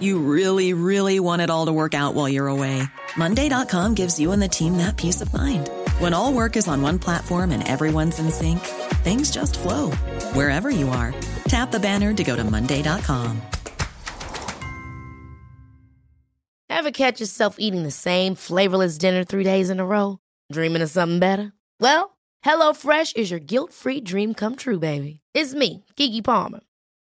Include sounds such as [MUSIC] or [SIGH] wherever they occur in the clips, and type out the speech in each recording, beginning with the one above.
You really, really want it all to work out while you're away. Monday.com gives you and the team that peace of mind. When all work is on one platform and everyone's in sync, things just flow wherever you are. Tap the banner to go to Monday.com. Ever catch yourself eating the same flavorless dinner three days in a row? Dreaming of something better? Well, HelloFresh is your guilt free dream come true, baby. It's me, Kiki Palmer.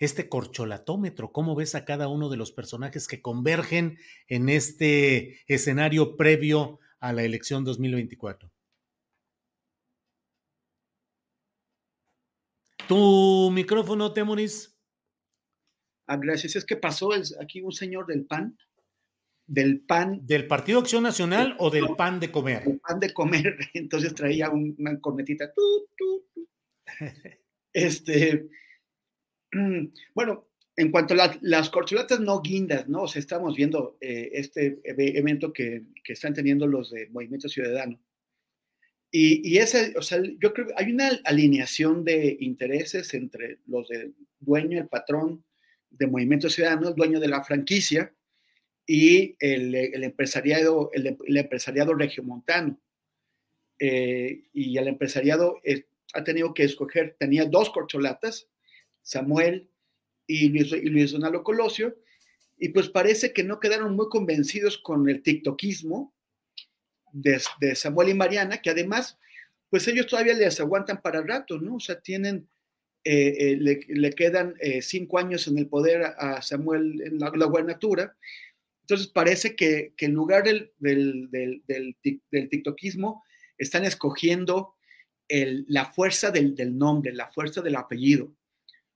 este corcholatómetro? ¿Cómo ves a cada uno de los personajes que convergen en este escenario previo a la elección 2024? Tu micrófono, Temoris. Ah, gracias. Es que pasó aquí un señor del PAN, del PAN. ¿Del Partido Acción Nacional o del PAN de comer? El PAN de comer, [LAUGHS] entonces traía una cornetita. [LAUGHS] Este, [CLEARS THROAT] bueno, en cuanto a las corcholatas no guindas, ¿no? O sea, estamos viendo eh, este evento que, están teniendo los de Movimiento Ciudadano. Y, y o sea, yo creo que hay una alineación de intereses entre los del dueño, el patrón de Movimiento Ciudadano, el dueño de la franquicia, y el, empresariado, el, el, empresariado regiomontano. Eh, y el empresariado eh, ha tenido que escoger, tenía dos corcholatas, Samuel y Luis, y Luis Colosio, y pues parece que no quedaron muy convencidos con el tiktokismo de, Samuel y Mariana, que además, pues ellos todavía les aguantan para rato, ¿no? O sea, tienen, eh, eh, le, le, quedan eh, cinco años en el poder a, Samuel en la, la gubernatura. Entonces parece que, que en lugar del, del, del, tiktokismo, están escogiendo el, la fuerza del, nombre, la fuerza del apellido.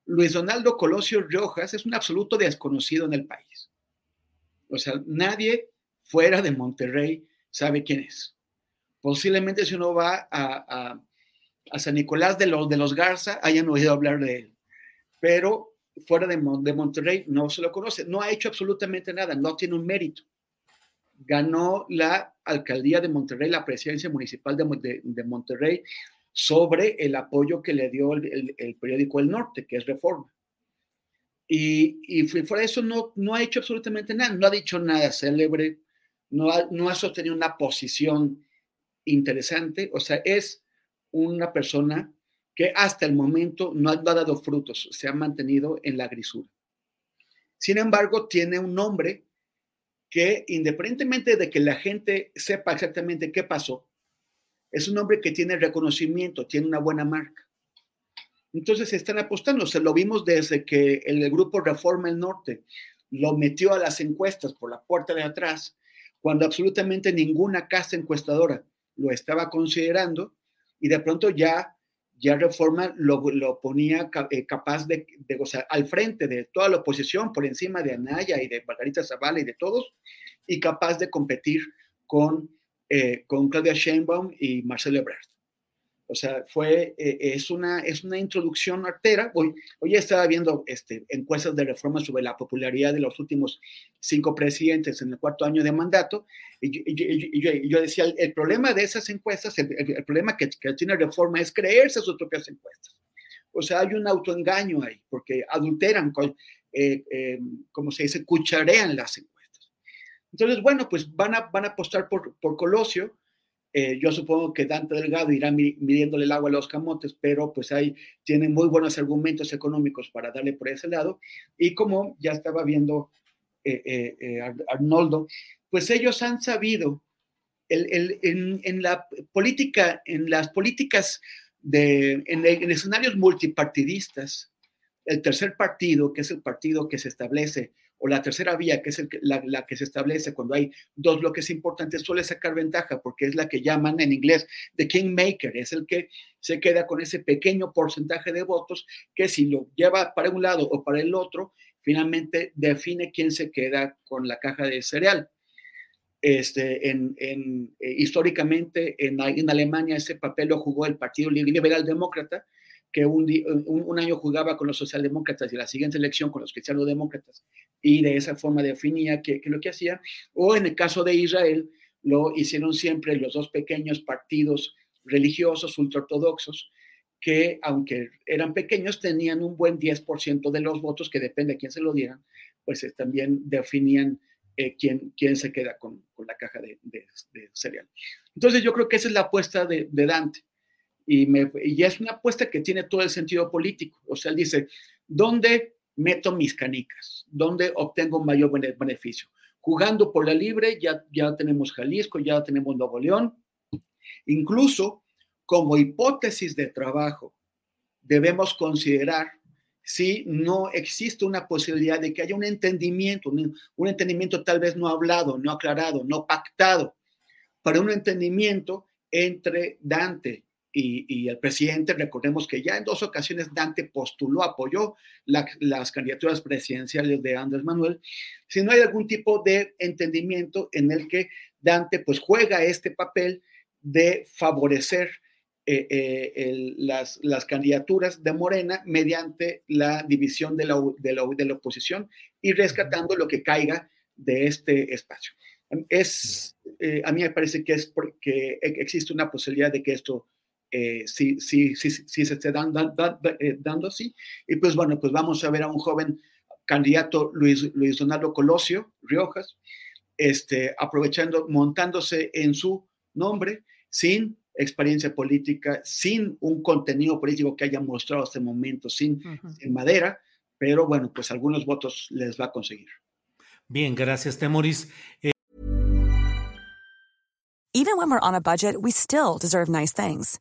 Luis Donaldo Colosio Rojas es un absoluto desconocido en el país. O sea, nadie fuera de Monterrey sabe quién es. Posiblemente si uno va a, San Nicolás de los, de los Garza, hayan oído hablar de él. Pero fuera de, Monterrey no se lo conoce. No ha hecho absolutamente nada, no tiene un mérito ganó la alcaldía de Monterrey, la presidencia municipal de, Monterrey, sobre el apoyo que le dio el, el, periódico El Norte, que es Reforma. Y, y, fuera de eso no, no ha hecho absolutamente nada, no ha dicho nada célebre, no ha, no ha sostenido una posición interesante, o sea, es una persona que hasta el momento no ha dado frutos, se ha mantenido en la grisura. Sin embargo, tiene un nombre que independientemente de que la gente sepa exactamente qué pasó, es un hombre que tiene reconocimiento, tiene una buena marca. Entonces están apostando, se lo vimos desde que el grupo Reforma el Norte lo metió a las encuestas por la puerta de atrás, cuando absolutamente ninguna casa encuestadora lo estaba considerando y de pronto ya, ya Reforma lo, lo ponía eh, capaz de, de, al frente de toda la oposición, por encima de Anaya y de Margarita Zavala y de todos, y capaz de competir con eh, con Claudia Sheinbaum y Marcelo Ebrard. O sea, fue, eh, es, una, es una introducción artera. Hoy, hoy estaba viendo este, encuestas de reforma sobre la popularidad de los últimos cinco presidentes en el cuarto año de mandato. Y, y, y, y yo, yo, decía, el, el, problema de esas encuestas, el, el, el problema que, que, tiene reforma es creerse sus propias encuestas. O sea, hay un autoengaño ahí, porque adulteran, eh, eh, como se dice, cucharean las encuestas. Entonces, bueno, pues van a, van a apostar por, por Colosio. Eh, yo supongo que Dante Delgado irá midiéndole el agua a los camotes, pero pues ahí tiene muy buenos argumentos económicos para darle por ese lado. Y como ya estaba viendo eh, eh, Arnoldo, pues ellos han sabido en, en, la política, en las políticas de, en escenarios multipartidistas, el tercer partido, que es el partido que se establece, o la tercera vía, que es la, que se establece cuando hay dos bloques importantes, suele sacar ventaja porque es la que llaman en inglés the kingmaker, es el que se queda con ese pequeño porcentaje de votos que si lo lleva para un lado o para el otro, finalmente define quién se queda con la caja de cereal. Este, en, eh, históricamente en, en, Alemania ese papel lo jugó el Partido Liberal Demócrata, que un, un, año jugaba con los socialdemócratas y la siguiente elección con los cristianos-demócratas, y de esa forma definía que, lo que hacía. O en el caso de Israel, lo hicieron siempre los dos pequeños partidos religiosos ultraortodoxos, que aunque eran pequeños, tenían un buen 10% de los votos, que depende de quién se lo dieran, pues eh, también definían eh, quién, quién se queda con, con la caja de, cereal. Entonces yo creo que esa es la apuesta de, Dante y, y es una apuesta que tiene todo el sentido político. O sea, él dice, ¿dónde meto mis canicas? ¿Dónde obtengo un mayor beneficio? Jugando por la libre, ya, ya tenemos Jalisco, ya tenemos Nuevo León. Incluso como hipótesis de trabajo, debemos considerar si no existe una posibilidad de que haya un entendimiento, un, un entendimiento tal vez no hablado, no aclarado, no pactado, para un entendimiento entre Dante y, el presidente, recordemos que ya en dos ocasiones Dante postuló, apoyó las candidaturas presidenciales de Andrés Manuel, si no hay algún tipo de entendimiento en el que Dante pues juega este papel de favorecer eh, eh, las, las, candidaturas de Morena mediante la división de la, de la, de la oposición y rescatando lo que caiga de este espacio. Es, eh, a mí me parece que es porque existe una posibilidad de que esto eh, si, si, si, si, se esté dando, eh, dando, así. Y pues bueno, pues vamos a ver a un joven candidato, Luis, Luis Donaldo Colosio Riojas, este, aprovechando, montándose en su nombre, sin experiencia política, sin un contenido político que haya mostrado hasta el momento, sin, madera, pero bueno, pues algunos votos les va a conseguir. Bien, gracias, Temoris. Eh... Even when we're on a budget, we still deserve nice things.